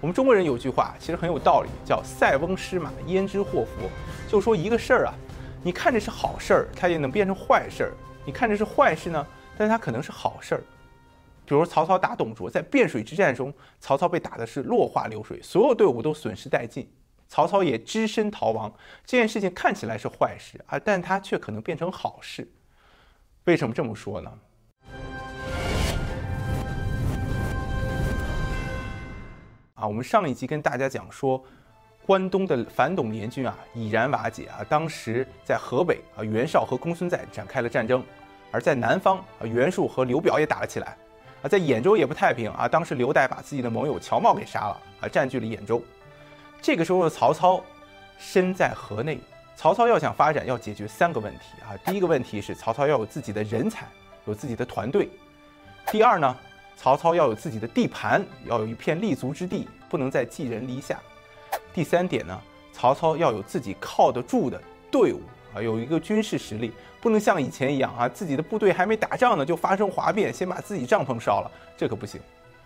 我们中国人有句话，其实很有道理，叫“塞翁失马，焉知祸福”。就说一个事儿啊，你看着是好事儿，它也能变成坏事儿；你看着是坏事呢，但它可能是好事儿。比如曹操打董卓，在汴水之战中，曹操被打的是落花流水，所有队伍都损失殆尽，曹操也只身逃亡。这件事情看起来是坏事啊，但它却可能变成好事。为什么这么说呢？我们上一集跟大家讲说，关东的反董联军啊已然瓦解啊。当时在河北啊，袁绍和公孙瓒展开了战争；而在南方啊，袁术和刘表也打了起来。啊，在兖州也不太平啊。当时刘岱把自己的盟友乔瑁给杀了啊，占据了兖州。这个时候的曹操身在河内，曹操要想发展，要解决三个问题啊。第一个问题是曹操要有自己的人才，有自己的团队。第二呢？曹操要有自己的地盘，要有一片立足之地，不能再寄人篱下。第三点呢，曹操要有自己靠得住的队伍啊，有一个军事实力，不能像以前一样啊，自己的部队还没打仗呢就发生哗变，先把自己帐篷烧了，这可不行。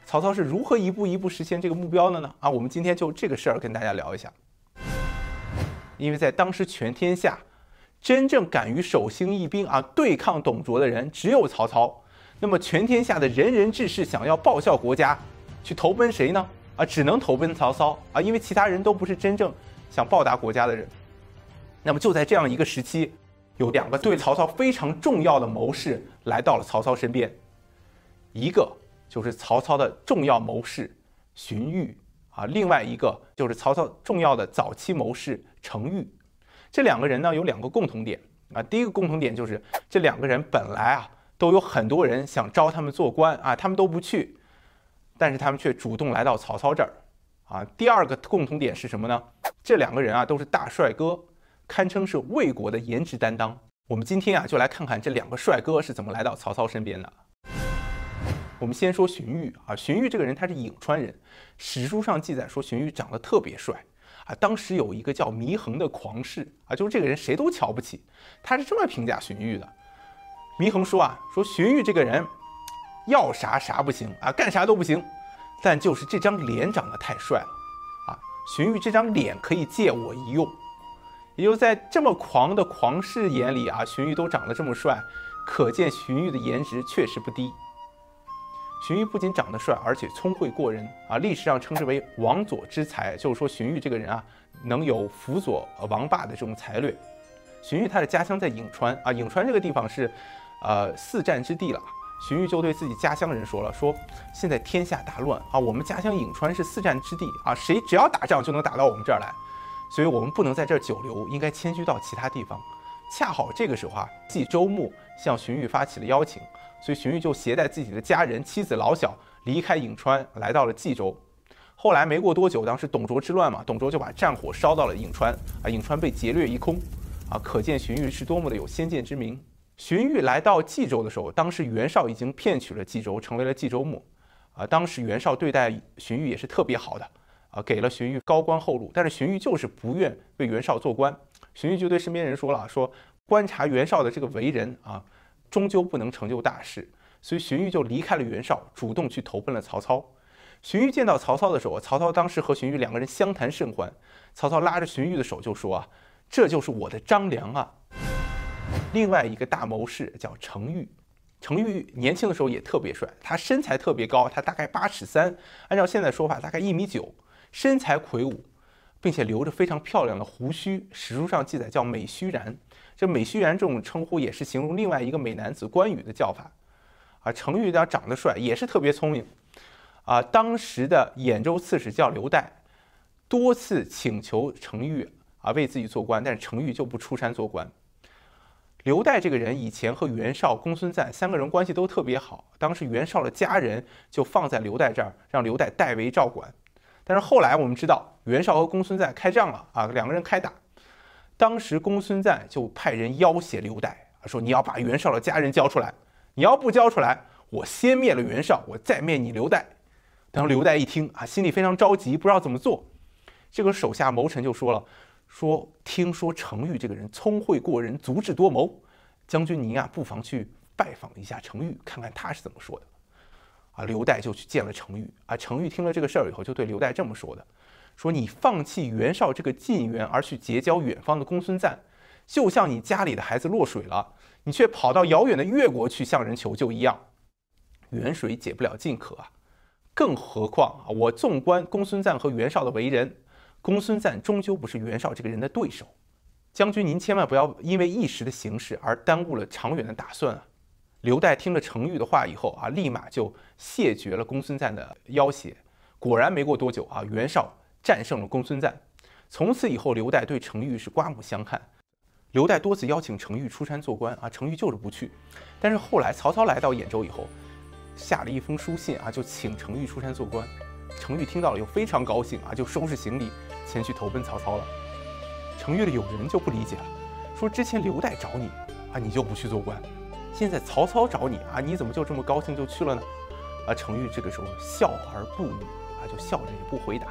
曹操是如何一步一步实现这个目标的呢？啊，我们今天就这个事儿跟大家聊一下。因为在当时全天下，真正敢于手兴义兵啊对抗董卓的人只有曹操。那么，全天下的仁人志士想要报效国家，去投奔谁呢？啊，只能投奔曹操啊，因为其他人都不是真正想报答国家的人。那么，就在这样一个时期，有两个对曹操非常重要的谋士来到了曹操身边，一个就是曹操的重要谋士荀彧啊，另外一个就是曹操重要的早期谋士程昱。这两个人呢，有两个共同点啊，第一个共同点就是这两个人本来啊。都有很多人想招他们做官啊，他们都不去，但是他们却主动来到曹操这儿，啊，第二个共同点是什么呢？这两个人啊都是大帅哥，堪称是魏国的颜值担当。我们今天啊就来看看这两个帅哥是怎么来到曹操身边的。我们先说荀彧啊，荀彧这个人他是颍川人，史书上记载说荀彧长得特别帅啊，当时有一个叫祢衡的狂士啊，就是这个人谁都瞧不起，他是这么评价荀彧的。祢衡说啊，说荀彧这个人，要啥啥不行啊，干啥都不行，但就是这张脸长得太帅了啊。荀彧这张脸可以借我一用，也就在这么狂的狂士眼里啊，荀彧都长得这么帅，可见荀彧的颜值确实不低。荀彧不仅长得帅，而且聪慧过人啊，历史上称之为王佐之才，就是说荀彧这个人啊，能有辅佐王霸的这种才略。荀彧他的家乡在颍川啊，颍川这个地方是。呃，四战之地了，荀彧就对自己家乡人说了：“说现在天下大乱啊，我们家乡颍川是四战之地啊，谁只要打仗就能打到我们这儿来，所以我们不能在这儿久留，应该迁居到其他地方。恰好这个时候啊，冀州牧向荀彧发起了邀请，所以荀彧就携带自己的家人、妻子、老小离开颍川，来到了冀州。后来没过多久，当时董卓之乱嘛，董卓就把战火烧到了颍川啊，颍川被劫掠一空啊，可见荀彧是多么的有先见之明。”荀彧来到冀州的时候，当时袁绍已经骗取了冀州，成为了冀州牧。啊，当时袁绍对待荀彧也是特别好的，啊，给了荀彧高官厚禄。但是荀彧就是不愿为袁绍做官。荀彧就对身边人说了：“说观察袁绍的这个为人啊，终究不能成就大事。”所以荀彧就离开了袁绍，主动去投奔了曹操。荀彧见到曹操的时候，曹操当时和荀彧两个人相谈甚欢。曹操拉着荀彧的手就说：“啊，这就是我的张良啊。”另外一个大谋士叫程昱，程昱年轻的时候也特别帅，他身材特别高，他大概八尺三，按照现在说法大概一米九，身材魁梧，并且留着非常漂亮的胡须，史书上记载叫美须髯。这美须髯这种称呼也是形容另外一个美男子关羽的叫法。啊，程昱呢长得帅，也是特别聪明。啊，当时的兖州刺史叫刘岱，多次请求程昱啊为自己做官，但是程昱就不出山做官。刘岱这个人以前和袁绍、公孙瓒三个人关系都特别好，当时袁绍的家人就放在刘岱这儿，让刘岱代为照管。但是后来我们知道袁绍和公孙瓒开仗了啊，两个人开打，当时公孙瓒就派人要挟刘岱，说你要把袁绍的家人交出来，你要不交出来，我先灭了袁绍，我再灭你刘岱。当刘岱一听啊，心里非常着急，不知道怎么做，这个手下谋臣就说了。说，听说程昱这个人聪慧过人，足智多谋，将军您啊，不妨去拜访一下程昱，看看他是怎么说的。啊，刘岱就去见了程昱啊。程昱听了这个事儿以后，就对刘岱这么说的：说你放弃袁绍这个近缘而去结交远方的公孙瓒，就像你家里的孩子落水了，你却跑到遥远的越国去向人求救一样。远水解不了近渴啊，更何况啊，我纵观公孙瓒和袁绍的为人，公孙瓒终究不是袁绍这个人的对手。将军，您千万不要因为一时的形势而耽误了长远的打算啊！刘岱听了程昱的话以后啊，立马就谢绝了公孙瓒的要挟。果然没过多久啊，袁绍战胜了公孙瓒。从此以后，刘岱对程昱是刮目相看。刘岱多次邀请程昱出山做官啊，程昱就是不去。但是后来曹操来到兖州以后，下了一封书信啊，就请程昱出山做官。程昱听到了又非常高兴啊，就收拾行李前去投奔曹操了。程昱的友人就不理解了，说之前刘岱找你啊，你就不去做官，现在曹操找你啊，你怎么就这么高兴就去了呢？啊，程昱这个时候笑而不语啊，就笑着也不回答。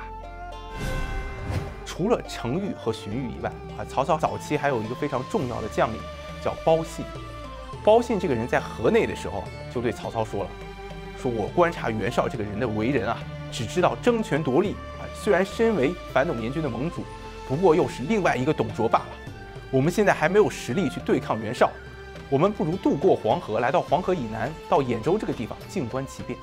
除了程昱和荀彧以外啊，曹操早期还有一个非常重要的将领叫包信。包信这个人在河内的时候就对曹操说了，说我观察袁绍这个人的为人啊，只知道争权夺利，虽然身为反董联军的盟主。不过又是另外一个董卓罢了。我们现在还没有实力去对抗袁绍，我们不如渡过黄河，来到黄河以南，到兖州这个地方静观其变。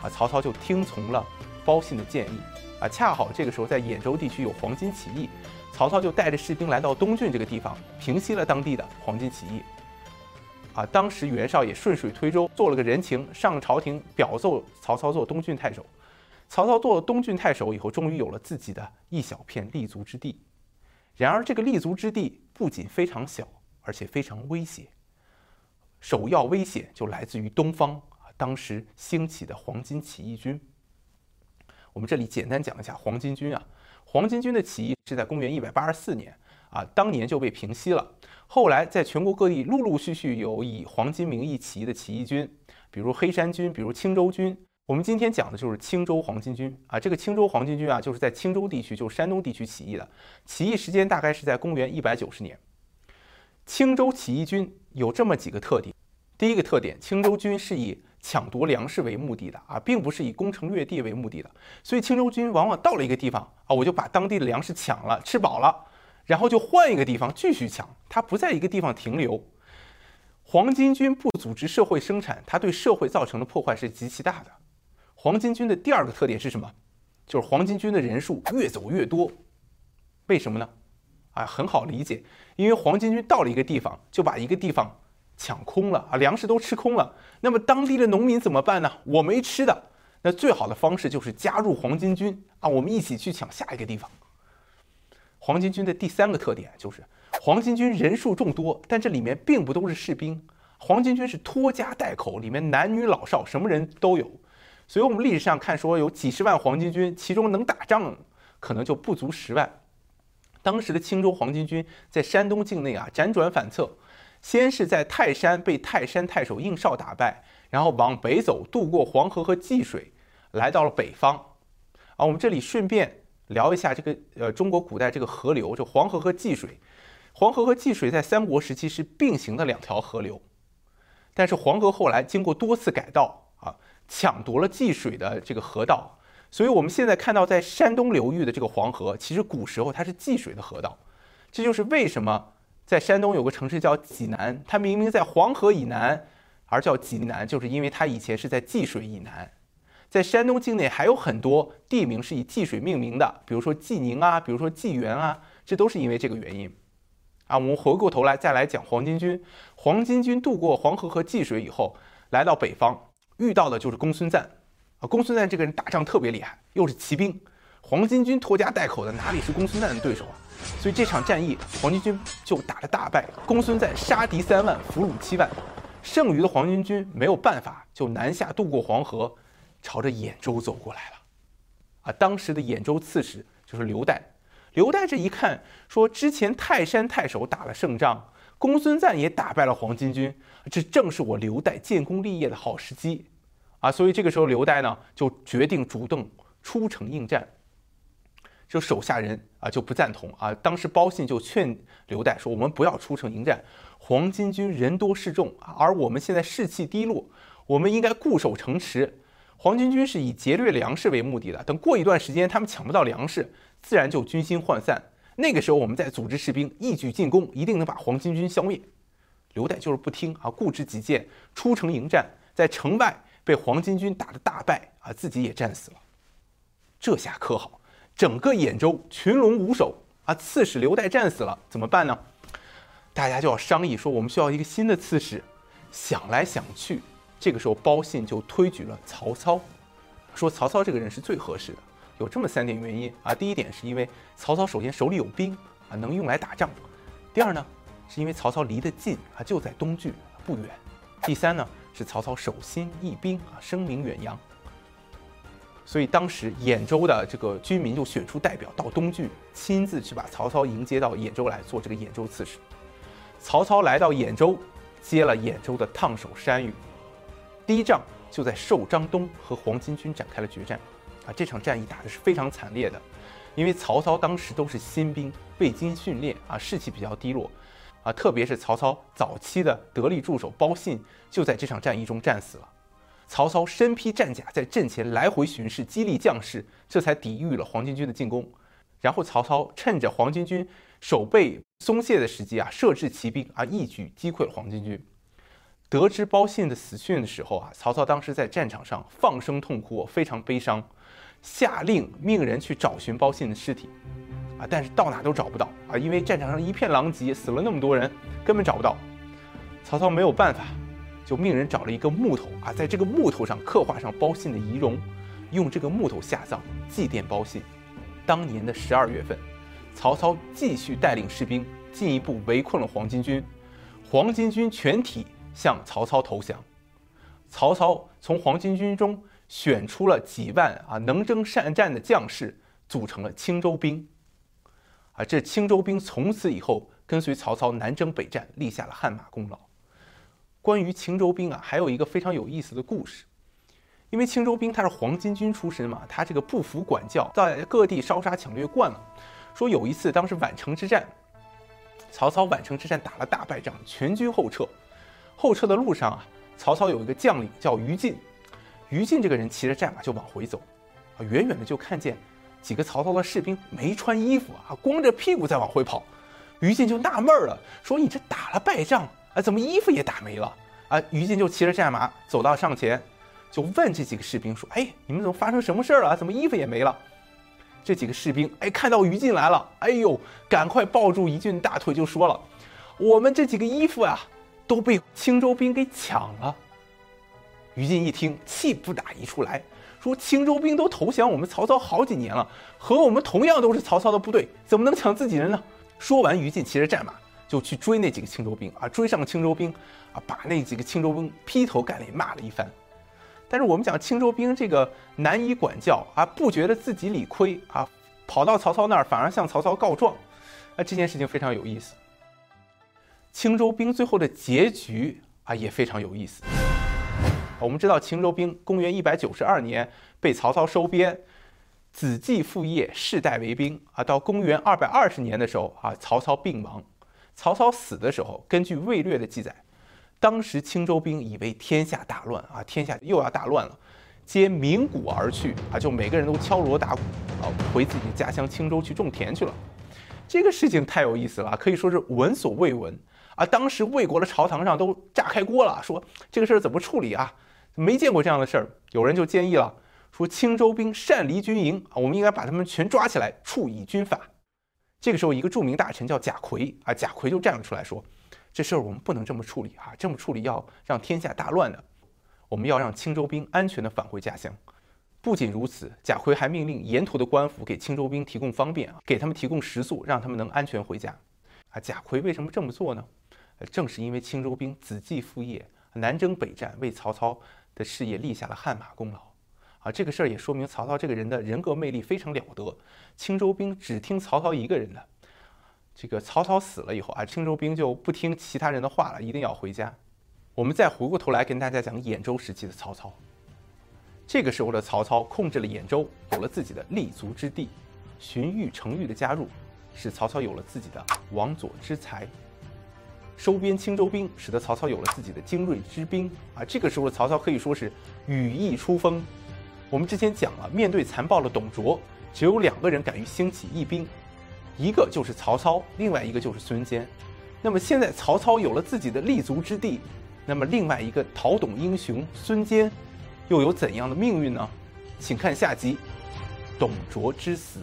啊，曹操就听从了包信的建议。啊，恰好这个时候在兖州地区有黄巾起义，曹操就带着士兵来到东郡这个地方，平息了当地的黄巾起义。啊，当时袁绍也顺水推舟做了个人情，上朝廷表奏曹操做东郡太守。曹操做了东郡太守以后，终于有了自己的一小片立足之地。然而，这个立足之地不仅非常小，而且非常危险。首要危险就来自于东方，当时兴起的黄巾起义军。我们这里简单讲一下黄巾军啊。黄巾军的起义是在公元一百八十四年啊，当年就被平息了。后来，在全国各地陆陆续续有以黄巾名义起义的起义军，比如黑山军，比如青州军。我们今天讲的就是青州黄巾军啊，这个青州黄巾军啊，就是在青州地区，就是山东地区起义的。起义时间大概是在公元一百九十年。青州起义军有这么几个特点：第一个特点，青州军是以抢夺粮食为目的的啊，并不是以攻城略地为目的的。所以青州军往往到了一个地方啊，我就把当地的粮食抢了，吃饱了，然后就换一个地方继续抢，他不在一个地方停留。黄巾军不组织社会生产，它对社会造成的破坏是极其大的。黄巾军的第二个特点是什么？就是黄巾军的人数越走越多。为什么呢？啊，很好理解，因为黄巾军到了一个地方，就把一个地方抢空了啊，粮食都吃空了。那么当地的农民怎么办呢？我没吃的，那最好的方式就是加入黄巾军啊，我们一起去抢下一个地方。黄巾军的第三个特点就是，黄巾军人数众多，但这里面并不都是士兵，黄巾军是拖家带口，里面男女老少什么人都有。所以，我们历史上看说有几十万黄巾军，其中能打仗可能就不足十万。当时的青州黄巾军在山东境内啊辗转反侧，先是在泰山被泰山太守应绍打败，然后往北走，渡过黄河和济水，来到了北方。啊，我们这里顺便聊一下这个呃中国古代这个河流，就黄河和济水。黄河和济水在三国时期是并行的两条河流，但是黄河后来经过多次改道。抢夺了济水的这个河道，所以我们现在看到在山东流域的这个黄河，其实古时候它是济水的河道。这就是为什么在山东有个城市叫济南，它明明在黄河以南，而叫济南，就是因为它以前是在济水以南。在山东境内还有很多地名是以济水命名的，比如说济宁啊，比如说济源啊，这都是因为这个原因。啊，我们回过头来再来讲黄巾军。黄巾军渡过黄河和济水以后，来到北方。遇到的就是公孙瓒，啊，公孙瓒这个人打仗特别厉害，又是骑兵，黄巾军拖家带口的，哪里是公孙瓒的对手啊？所以这场战役，黄巾军就打了大败，公孙瓒杀敌三万，俘虏七万，剩余的黄巾军没有办法，就南下渡过黄河，朝着兖州走过来了。啊，当时的兖州刺史就是刘岱，刘岱这一看，说之前泰山太守打了胜仗。公孙瓒也打败了黄巾军，这正是我刘岱建功立业的好时机啊！所以这个时候，刘岱呢就决定主动出城应战。就手下人啊就不赞同啊。当时包信就劝刘岱说：“我们不要出城迎战，黄巾军人多势众，而我们现在士气低落，我们应该固守城池。黄巾军是以劫掠粮食为目的的。等过一段时间，他们抢不到粮食，自然就军心涣散。那个时候，我们再组织士兵一举进攻，一定能把黄巾军消灭。刘岱就是不听啊，固执己见，出城迎战，在城外被黄巾军打得大败啊，自己也战死了。这下可好，整个兖州群龙无首啊，刺史刘岱战死了，怎么办呢？大家就要商议说，我们需要一个新的刺史。想来想去，这个时候包信就推举了曹操，说曹操这个人是最合适的。有这么三点原因啊，第一点是因为曹操首先手里有兵啊，能用来打仗；第二呢，是因为曹操离得近啊，就在东郡不远；第三呢，是曹操守心义兵啊，声名远扬。所以当时兖州的这个军民就选出代表到东郡，亲自去把曹操迎接到兖州来做这个兖州刺史。曹操来到兖州，接了兖州的烫手山芋，第一仗就在寿张东和黄巾军展开了决战。啊，这场战役打的是非常惨烈的，因为曹操当时都是新兵，未经训练啊，士气比较低落，啊，特别是曹操早期的得力助手包信就在这场战役中战死了。曹操身披战甲，在阵前来回巡视，激励将士，这才抵御了黄巾军的进攻。然后曹操趁着黄巾军守备松懈的时机啊，设置骑兵啊，一举击溃了黄巾军。得知包信的死讯的时候啊，曹操当时在战场上放声痛哭，非常悲伤。下令命人去找寻包信的尸体，啊，但是到哪都找不到啊，因为战场上一片狼藉，死了那么多人，根本找不到。曹操没有办法，就命人找了一个木头啊，在这个木头上刻画上包信的遗容，用这个木头下葬，祭奠包信。当年的十二月份，曹操继续带领士兵进一步围困了黄巾军，黄巾军全体向曹操投降。曹操从黄巾军中。选出了几万啊能征善战的将士，组成了青州兵。啊，这青州兵从此以后跟随曹操南征北战，立下了汗马功劳。关于青州兵啊，还有一个非常有意思的故事。因为青州兵他是黄巾军出身嘛，他这个不服管教，在各地烧杀抢掠惯了。说有一次，当时宛城之战，曹操宛城之战打了大败仗，全军后撤。后撤的路上啊，曹操有一个将领叫于禁。于禁这个人骑着战马就往回走，啊，远远的就看见几个曹操的士兵没穿衣服啊，光着屁股在往回跑。于禁就纳闷了，说：“你这打了败仗啊，怎么衣服也打没了？”啊，于禁就骑着战马走到上前，就问这几个士兵说：“哎，你们怎么发生什么事了？怎么衣服也没了？”这几个士兵哎看到于禁来了，哎呦，赶快抱住于禁大腿就说了：“我们这几个衣服啊，都被青州兵给抢了。”于禁一听，气不打一处来，说：“青州兵都投降我们曹操好几年了，和我们同样都是曹操的部队，怎么能抢自己人呢？”说完，于禁骑着战马就去追那几个青州兵啊，追上青州兵啊，把那几个青州兵劈头盖脸骂了一番。但是我们讲青州兵这个难以管教啊，不觉得自己理亏啊，跑到曹操那儿反而向曹操告状，啊，这件事情非常有意思。青州兵最后的结局啊，也非常有意思。我们知道青州兵公元一百九十二年被曹操收编，子继父业，世代为兵啊。到公元二百二十年的时候啊，曹操病亡。曹操死的时候，根据《魏略》的记载，当时青州兵以为天下大乱啊，天下又要大乱了，皆鸣鼓而去啊，就每个人都敲锣打鼓啊，回自己家乡青州去种田去了。这个事情太有意思了，可以说是闻所未闻啊。当时魏国的朝堂上都炸开锅了，说这个事儿怎么处理啊？没见过这样的事儿，有人就建议了，说青州兵擅离军营啊，我们应该把他们全抓起来处以军法。这个时候，一个著名大臣叫贾逵啊，贾逵就站了出来说，这事儿我们不能这么处理啊，这么处理要让天下大乱的。我们要让青州兵安全的返回家乡。不仅如此，贾逵还命令沿途的官府给青州兵提供方便啊，给他们提供食宿，让他们能安全回家。啊，贾逵为什么这么做呢？正是因为青州兵子继父业，南征北战，为曹操。的事业立下了汗马功劳，啊，这个事儿也说明曹操这个人的人格魅力非常了得。青州兵只听曹操一个人的，这个曹操死了以后啊，青州兵就不听其他人的话了，一定要回家。我们再回过头来跟大家讲兖州时期的曹操。这个时候的曹操控制了兖州，有了自己的立足之地。荀彧、程昱的加入，使曹操有了自己的王佐之才。收编青州兵，使得曹操有了自己的精锐之兵啊！这个时候的曹操可以说是羽翼初丰，我们之前讲了，面对残暴的董卓，只有两个人敢于兴起义兵，一个就是曹操，另外一个就是孙坚。那么现在曹操有了自己的立足之地，那么另外一个讨董英雄孙坚，又有怎样的命运呢？请看下集《董卓之死》。